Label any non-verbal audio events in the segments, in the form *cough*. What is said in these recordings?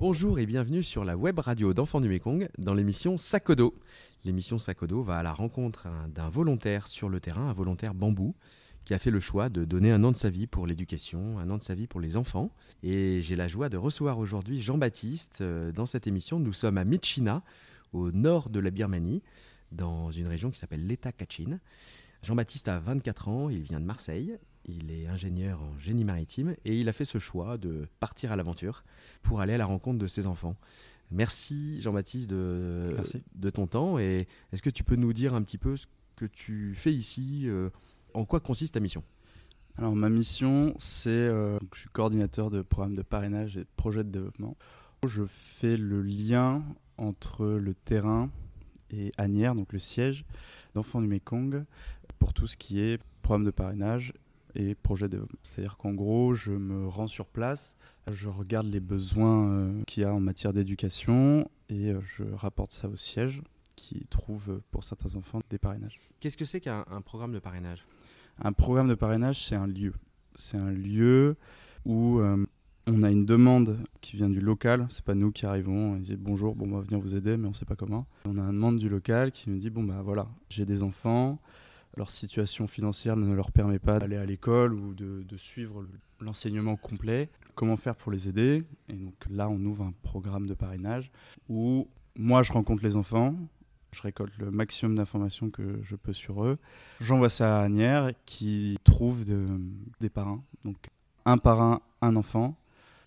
Bonjour et bienvenue sur la web radio d'Enfants du Mékong dans l'émission Sakodo. L'émission Sakodo va à la rencontre d'un volontaire sur le terrain, un volontaire bambou, qui a fait le choix de donner un an de sa vie pour l'éducation, un an de sa vie pour les enfants. Et j'ai la joie de recevoir aujourd'hui Jean-Baptiste euh, dans cette émission. Nous sommes à Michina, au nord de la Birmanie, dans une région qui s'appelle l'État Kachin. Jean-Baptiste a 24 ans, il vient de Marseille, il est ingénieur en génie maritime et il a fait ce choix de partir à l'aventure pour aller à la rencontre de ses enfants. Merci Jean-Baptiste de, de ton temps et est-ce que tu peux nous dire un petit peu ce que tu fais ici, euh, en quoi consiste ta mission? Alors ma mission c'est, euh, je suis coordinateur de programme de parrainage et de projet de développement. Je fais le lien entre le terrain et Agnières, donc le siège d'Enfants du Mekong, pour tout ce qui est programme de parrainage et projet de développement. C'est-à-dire qu'en gros, je me rends sur place, je regarde les besoins euh, qu'il y a en matière d'éducation et euh, je rapporte ça au siège qui trouve euh, pour certains enfants des parrainages. Qu'est-ce que c'est qu'un programme de parrainage? Un programme de parrainage, c'est un lieu. C'est un lieu où on a une demande qui vient du local, c'est pas nous qui arrivons et dit bonjour, bon, on va venir vous aider, mais on sait pas comment. On a une demande du local qui nous dit bon bah voilà, j'ai des enfants, leur situation financière ne leur permet pas d'aller à l'école ou de, suivre l'enseignement complet. Comment faire pour les aider? Et donc là, on ouvre un programme de parrainage où moi, je rencontre les enfants, je récolte le maximum d'informations que je peux sur eux. J'envoie ça à Agnières qui trouve des parrains. Donc un parrain, un enfant.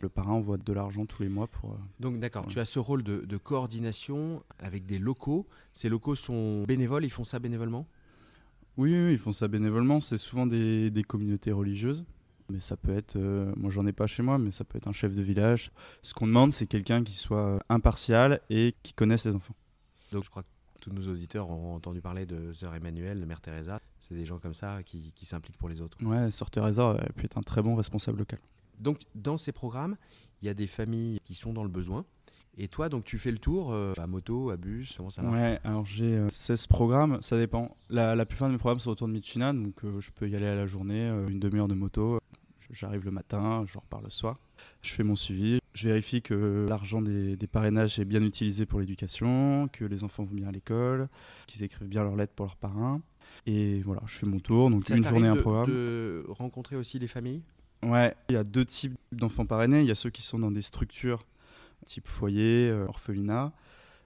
Le parrain envoie de l'argent tous les mois pour. Euh, donc d'accord, tu as ce rôle de, de coordination avec des locaux. Ces locaux sont bénévoles, ils font ça bénévolement? Oui, ils font ça bénévolement. C'est souvent des, communautés religieuses. Mais ça peut être, euh, moi j'en ai pas chez moi, mais ça peut être un chef de village. Ce qu'on demande, c'est quelqu'un qui soit impartial et qui connaisse les enfants. Donc je crois que tous nos auditeurs ont entendu parler de Sœur Emmanuel, de Mère Teresa. C'est des gens comme ça qui, s'impliquent pour les autres. Ouais, Sœur Teresa elle peut être un très bon responsable local. Donc dans ces programmes, il y a des familles qui sont dans le besoin. Et toi, donc tu fais le tour euh, à moto, à bus, comment ça marche? Ouais, alors j'ai 16 euh, programmes, ça dépend. La, la, plupart de mes programmes sont autour de Michigan, donc euh, je peux y aller à la journée, une demi-heure de moto. J'arrive le matin, je repars le soir. Je fais mon suivi, je vérifie que l'argent des, parrainages est bien utilisé pour l'éducation, que les enfants vont bien à l'école, qu'ils écrivent bien leurs lettres pour leurs parrains. Et voilà, je fais mon tour, donc une journée, un programme. de rencontrer aussi les familles? Ouais, il y a deux types d'enfants parrainés. Il y a ceux qui sont dans des structures type foyer, euh, orphelinat.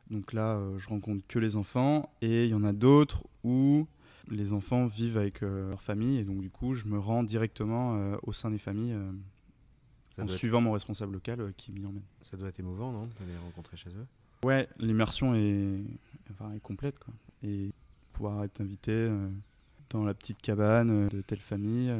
Donc là, euh, je rencontre que les enfants. Et il y en a d'autres où les enfants vivent avec euh, leur famille. Et donc, du coup, je me rends directement au sein des familles en suivant mon responsable local qui m'y emmène. Ça doit être émouvant, non De les rencontrer chez eux? Ouais, l'immersion est, enfin, est complète. Quoi. Et pouvoir être invité dans la petite cabane de telle famille,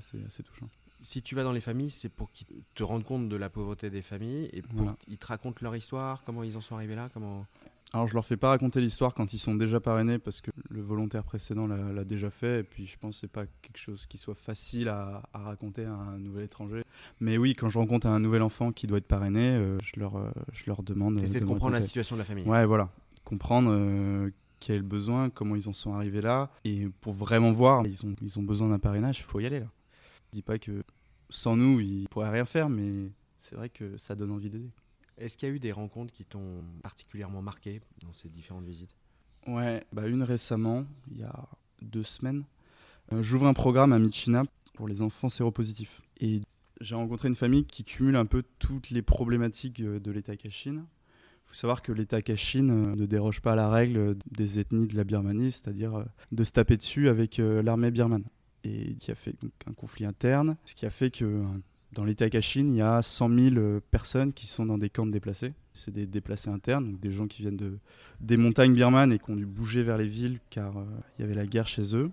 c'est assez touchant si tu vas dans les familles, c'est pour qu'ils te rendent compte de la pauvreté des familles et pour qu'ils te racontent leur histoire, comment ils en sont arrivés là, comment. Alors je leur fais pas raconter l'histoire quand ils sont déjà parrainés parce que le volontaire précédent l'a déjà fait et puis je pense que c'est pas quelque chose qui soit facile à, raconter à un nouvel étranger. Mais oui, quand je rencontre un nouvel enfant qui doit être parrainé, euh, je, leur, euh, je leur demande. Essayer de, comprendre la situation de la famille. Ouais, voilà. Comprendre euh, quel besoin, comment ils en sont arrivés là et pour vraiment voir, ils ont, ils ont besoin d'un parrainage, il faut y aller là. Je dis pas que sans nous, ils pourraient rien faire, mais c'est vrai que ça donne envie d'aider. Est-ce qu'il y a eu des rencontres qui t'ont particulièrement marqué dans ces différentes visites? Ouais, bah une récemment, il y a deux semaines. Euh, j'ouvre un programme à Michina pour les enfants séropositifs. Et j'ai rencontré une famille qui cumule un peu toutes les problématiques euh, de l'État Kachin. Il faut savoir que l'État Kachin euh, ne déroge pas à la règle des ethnies de la Birmanie, c'est-à-dire de se taper dessus avec l'armée birmane et qui a fait un conflit interne, ce qui a fait que dans l'État Kachin, il y a 100 000 euh, personnes qui sont dans des camps de déplacés. C'est des déplacés internes, donc des gens qui viennent de, des montagnes birmanes et qui ont dû bouger vers les villes car euh, il y avait la guerre chez eux.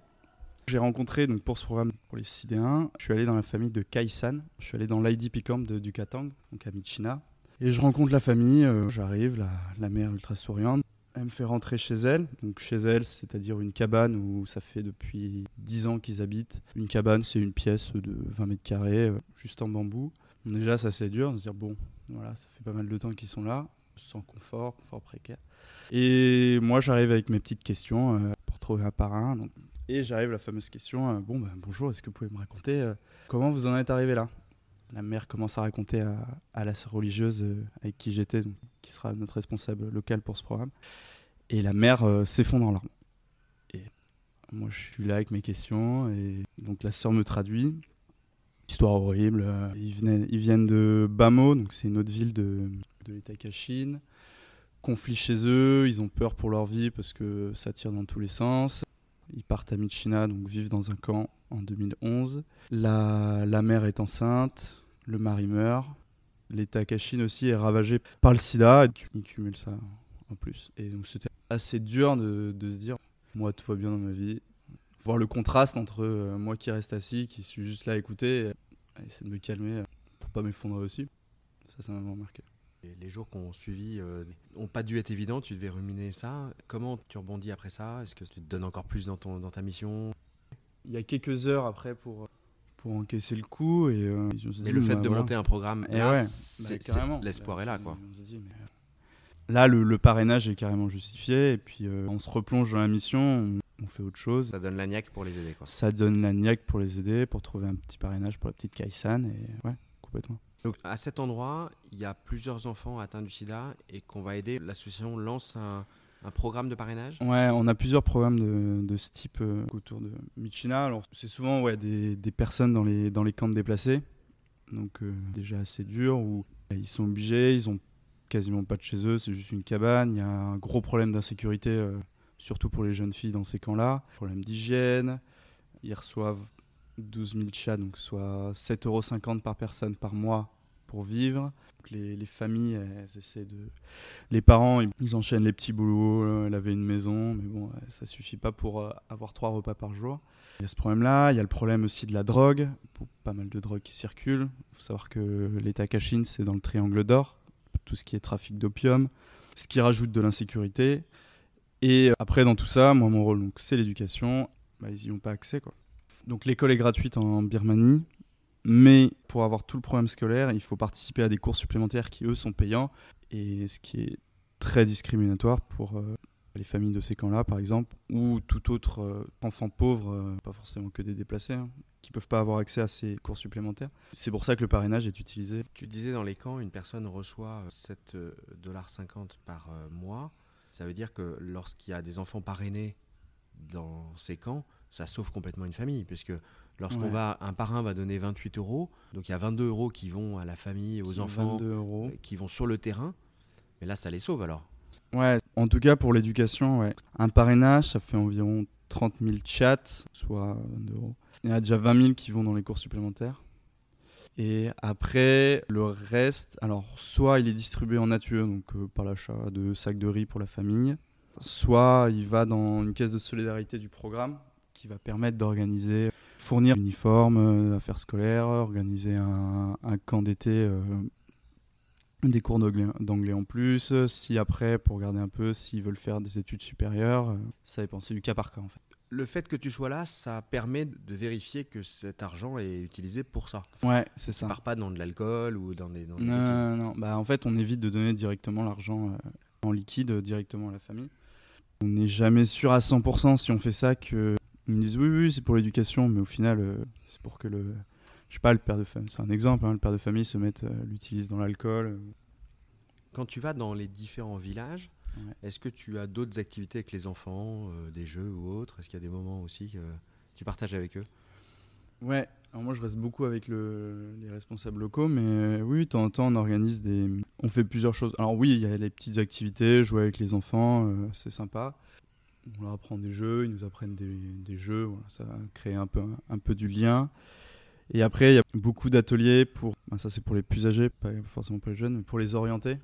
J'ai rencontré, donc pour ce programme, pour les Sidéens, je suis allé dans la famille de Kaisan. Je suis allé dans l'IDP camp de, du Katang, donc à Michina. Et je rencontre la famille, euh, j'arrive, la mère ultra souriante. Elle me fait rentrer chez elle. Donc chez elle, c'est-à-dire une cabane où ça fait depuis 10 ans qu'ils habitent. Une cabane, c'est une pièce de 20 mètres carrés, euh, juste en bambou. Déjà, ça c'est dur de se dire, bon, voilà, ça fait pas mal de temps qu'ils sont là. sans confort, confort précaire. Et moi, j'arrive avec mes petites questions euh, pour trouver un parrain. Donc, et j'arrive la fameuse question euh, Bon, ben, bonjour, est-ce que vous pouvez me raconter comment vous en êtes arrivé là? La mère commence à raconter à, la religieuse avec qui j'étais, qui sera notre responsable local pour ce programme. Et la mère euh, s'effondre en larmes. Et moi, je suis là avec mes questions. Et donc, la sœur me traduit. Histoire horrible. euh, Ils, venaient- ils viennent de Bamo, donc c'est une autre ville de, de l'État Kachin. Conflit chez eux, ils ont peur pour leur vie parce que ça tire dans tous les sens. Ils partent à Michina, donc vivent dans un camp en 2011. La, la mère est enceinte, le mari meurt. L'État Kachin aussi est ravagé par le sida, et ils cumulent ça en plus. Et donc c'était assez dur de, de se dire, moi tout va bien dans ma vie. Voir le contraste entre euh, moi qui reste assis, qui suis juste là à écouter, et essayer de me calmer euh, pour pas m'effondrer aussi. Ça, ça m'a vraiment marqué. Et les jours qu'on suivi euh, ont pas dû être évidents, tu devais ruminer ça. Comment tu rebondis après ça? Est-ce que tu te donnes encore plus dans, ton, dans ta mission? Il y a quelques heures après pour, pour encaisser le coup. Et, euh, le fait bah, de voilà. monter un programme, ouais, c'est- bah, l'espoir est là. quoi. Dit, mais, euh, Là, le, le parrainage est carrément justifié. Et puis, euh, on se replonge dans la mission, on, on fait autre chose. Ça donne la niaque pour les aider. Quoi. Ça donne la niaque pour les aider, pour trouver un petit parrainage pour la petite Kaisan. Et ouais, complètement. Donc, à cet endroit, il y a plusieurs enfants atteints du sida et qu'on va aider. L'association lance un, un programme de parrainage? Ouais, on a plusieurs programmes de, ce type euh, autour de Michina. Alors, c'est souvent ouais, des, personnes dans les, dans les camps déplacés, donc euh, déjà assez dur, où bah, ils sont obligés, ils ont quasiment pas de chez eux, c'est juste une cabane. Il y a un gros problème d'insécurité, euh, surtout pour les jeunes filles dans ces camps-là. Problème d'hygiène. Ils reçoivent 12 000 chats, donc soit 7,50 euros par personne par mois pour vivre. Les, les familles, elles essaient de. Les parents, ils, enchaînent les petits boulots, euh, laver une maison, mais bon, euh, ça suffit pas pour euh, avoir trois repas par jour. Il y a ce problème-là, il y a le problème aussi de la drogue, pas mal de drogues qui circulent. Il faut savoir que l'État Kachin, c'est dans le triangle d'or, tout ce qui est trafic d'opium, ce qui rajoute de l'insécurité. Et après, dans tout ça, moi, mon rôle, c'est l'éducation. Bah, ils n'y ont pas accès, quoi. Donc l'école est gratuite en Birmanie, mais pour avoir tout le programme scolaire, il faut participer à des cours supplémentaires qui, eux, sont payants, et ce qui est très discriminatoire pour euh, les familles de ces camps-là, par exemple, ou tout autre euh, enfant pauvre, euh, pas forcément que des déplacés, hein, qui peuvent pas avoir accès à ces cours supplémentaires. C'est pour ça que le parrainage est utilisé. Tu disais dans les camps, une personne reçoit 7,50$ par mois. Ça veut dire que lorsqu'il y a des enfants parrainés dans ces camps, ça sauve complètement une famille, puisque lorsqu'on Ouais. va, un parrain va donner 28 euros, donc il y a 22 euros qui vont à la famille, aux Qui enfants, 22 euros. euh, qui vont sur le terrain. Mais là, ça les sauve alors. Ouais, en tout cas pour l'éducation, ouais. Un parrainage, ça fait environ 30 000 chats, soit 22 euros. Il y en a déjà 20 000 qui vont dans les cours supplémentaires. Et après, le reste, alors soit il est distribué en nature, donc euh, par l'achat de sacs de riz pour la famille, soit il va dans une caisse de solidarité du programme qui va permettre d'organiser, fournir uniformes, euh, affaires scolaires, organiser un, un camp d'été euh, des cours d'anglais en plus. Si après, pour regarder un peu, s'ils veulent faire des études supérieures, euh, ça dépend. C'est du cas par cas en fait. Le fait que tu sois là, ça permet de vérifier que cet argent est utilisé pour ça. Ouais, c'est Ça ça. part pas dans de l'alcool ou dans des. Dans des Non, non, non. Bah, en fait, on évite de donner directement l'argent en liquide directement à la famille. On n'est jamais sûr à 100% si on fait ça que ils me disent oui, oui, c'est pour l'éducation, mais au final, euh, c'est pour que le. Je sais pas, le père de famille, c'est un exemple, hein, le père de famille se mette, euh, l'utilise dans l'alcool. euh, Quand tu vas dans les différents villages, Ouais. est-ce que tu as d'autres activités avec les enfants, des jeux ou autres? Est-ce qu'il y a des moments aussi que tu partages avec eux? Ouais, alors moi je reste beaucoup avec le- les responsables locaux, mais euh, oui, de temps en temps on organise des. On fait plusieurs choses. Alors oui, il y a les petites activités, jouer avec les enfants, euh, c'est sympa. On leur apprend des jeux, ils nous apprennent des, jeux, ça crée un peu, un peu du lien. Et après, il y a beaucoup d'ateliers pour. ben, ça c'est pour les plus âgés, pas forcément pour les jeunes, mais pour les orienter.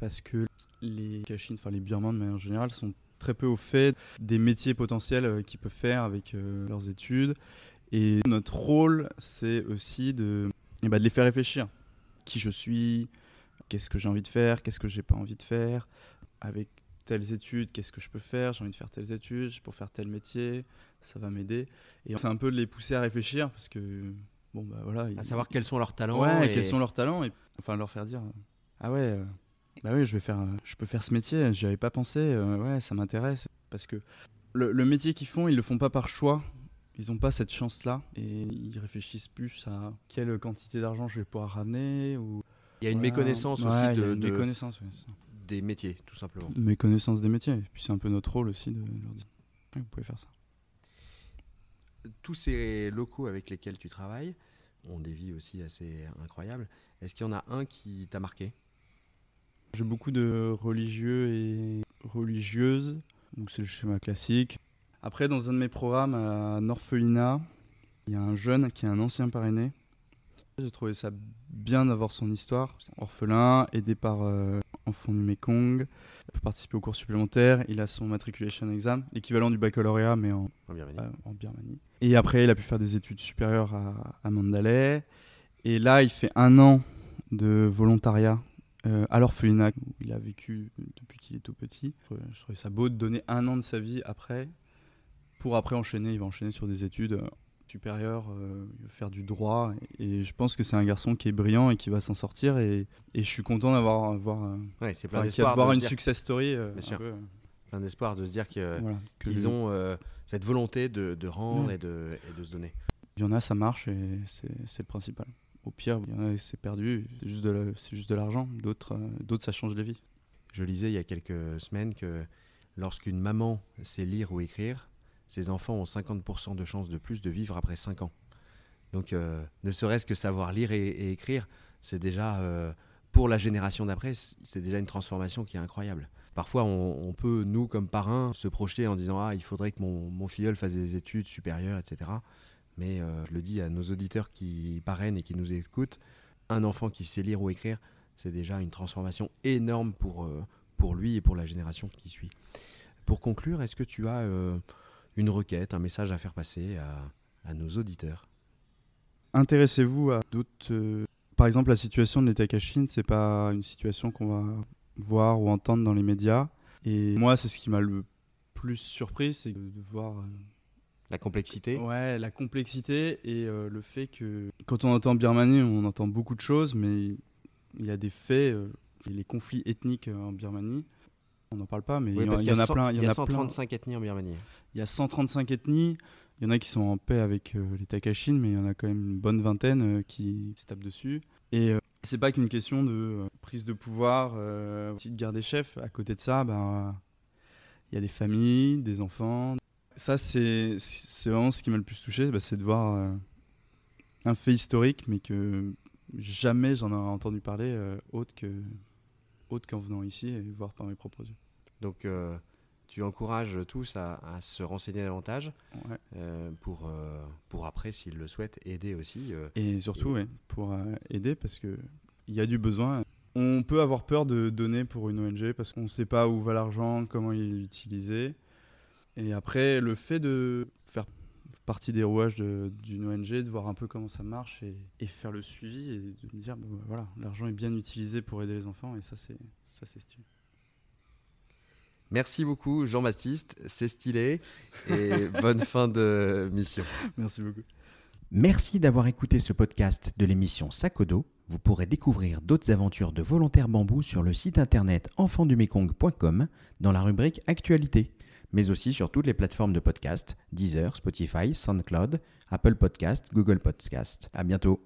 Parce que les Kachines, enfin les Birmans de manière générale, sont très peu au fait des métiers potentiels euh, qu'ils peuvent faire avec euh, leurs études. Et notre rôle, c'est aussi de, eh ben, de les faire réfléchir. Qui je suis, qu'est-ce que j'ai envie de faire, qu'est-ce que j'ai pas envie de faire, avec telles études, qu'est-ce que je peux faire, j'ai envie de faire telles études, pour faire tel métier, ça va m'aider. Et c'est un peu de les pousser à réfléchir parce que, bon, bah voilà. À savoir quels sont leurs talents Ouais, et- quels sont leurs talents et enfin leur faire dire, euh, ah ouais, euh, Bah oui, je vais faire, je peux faire ce métier. J'y avais pas pensé. euh, ouais, ça m'intéresse parce que le, le métier qu'ils font, ils le font pas par choix. Ils n'ont pas cette chance-là et ils réfléchissent plus à quelle quantité d'argent je vais pouvoir ramener ou. Il y a une Voilà. méconnaissance Ouais, aussi il y a de, une de- méconnaissance, ça. Des métiers, tout simplement. méconnaissance des métiers. Et puis c'est un peu notre rôle aussi de leur dire Ouais, vous pouvez faire ça. Tous ces locaux avec lesquels tu travailles ont des vies aussi assez incroyables. Est-ce qu'il y en a un qui t'a marqué? J'ai beaucoup de religieux et religieuses, donc c'est le schéma classique. Après, dans un de mes programmes à Norphelina, il y a un jeune qui est un ancien parrainé. J'ai trouvé ça bien d'avoir son histoire. Orphelin, aidé par euh, Enfants du Mekong, il peut participer aux cours supplémentaires. Il a son matriculation exam, l'équivalent du baccalauréat, mais en, En Birmanie euh, en Birmanie. Et après, il a pu faire des études supérieures à, à Mandalay. Et là, il fait un an de volontariat euh, à l'orphelinat où il a vécu depuis qu'il est tout petit. Je trouvais ça beau de donner un an de sa vie après, pour après enchaîner. Il va enchaîner sur des études euh, supérieures, euh, il faire du droit. Et je pense que c'est un garçon qui est brillant et qui va s'en sortir. Et, et je suis content d'avoir avoir, euh, Ouais, c'est plein enfin, voir de, une dire- success story. euh, Bien un sûr. peu, euh, plein d'espoir de se dire que- voilà, que qu'ils ont cette volonté de, de rendre Ouais. et, de, et de se donner. Il y en a, ça marche et c'est c'est le principal. Au pire, il y en a, c'est perdu, c'est juste de la- c'est juste de l'argent. D'autres, d'autres, ça change les vies. Je lisais il y a quelques semaines que lorsqu'une maman sait lire ou écrire, ses enfants ont 50% de chances de plus de vivre après 5 ans. Donc, euh, ne serait-ce que savoir lire et, écrire, c'est déjà, euh, pour la génération d'après, c'est déjà une transformation qui est incroyable. Parfois, on, peut, nous, comme parrains, se projeter en disant Ah, il faudrait que mon, filleul fasse des études supérieures, etc. Mais euh, je le dis à nos auditeurs qui parrainent et qui nous écoutent un enfant qui sait lire ou écrire, c'est déjà une transformation énorme pour, pour lui et pour la génération qui suit. Pour conclure, est-ce que tu as une requête, un message à faire passer à, à nos auditeurs Intéressez-vous à d'autres. euh, Par exemple, la situation de l'État Kachin, c'est pas une situation qu'on va voir ou entendre dans les médias. Et moi, c'est ce qui m'a le plus surpris, c'est de voir euh, La complexité Ouais, la complexité et euh, le fait que quand on entend Birmanie, on entend beaucoup de choses, mais il y a des faits, les conflits ethniques en Birmanie, on n'en parle pas, mais Oui, il y, en- parce il qu'il y en a plein. Il y a en a plein. 135 ethnies en Birmanie. Il y a 135 ethnies. Il y en a qui sont en paix avec euh, les Takashin, mais il y en a quand même une bonne vingtaine euh, qui se tapent dessus. Et euh, c'est pas qu'une question de euh, prise de pouvoir, euh, aussi de garder chef. À côté de ça, ben, il y a des familles, des enfants. Ça, c'est vraiment ce qui m'a le plus touché, bah, c'est de voir euh, un fait historique, mais que jamais j'en ai entendu parler euh, autre que autre qu'en venant ici et voir par mes propres yeux. Donc, euh, tu encourages tous à, à se renseigner davantage Ouais. euh, pour, euh, pour après, s'ils le souhaitent, aider aussi. Et surtout, ouais, pour aider parce que il y a du besoin. On peut avoir peur de donner pour une ONG parce qu'on ne sait pas où va l'argent, comment il est utilisé. Et après, le fait de faire partie des rouages de- d'une ONG, de voir un peu comment ça marche et, et faire le suivi et de me dire, bah, voilà, l'argent est bien utilisé pour aider les enfants et ça, c'est ça c'est stylé. Merci beaucoup, Jean-Baptiste. C'est stylé. Et *laughs* bonne fin de mission. Merci beaucoup. Merci d'avoir écouté ce podcast de l'émission Sakodo. Vous pourrez découvrir d'autres aventures de volontaires bambou sur le site internet enfantsdumekong.com dans la rubrique Actualité, mais aussi sur toutes les plateformes de podcast Deezer, Spotify, SoundCloud, Apple Podcast, Google Podcast. À bientôt.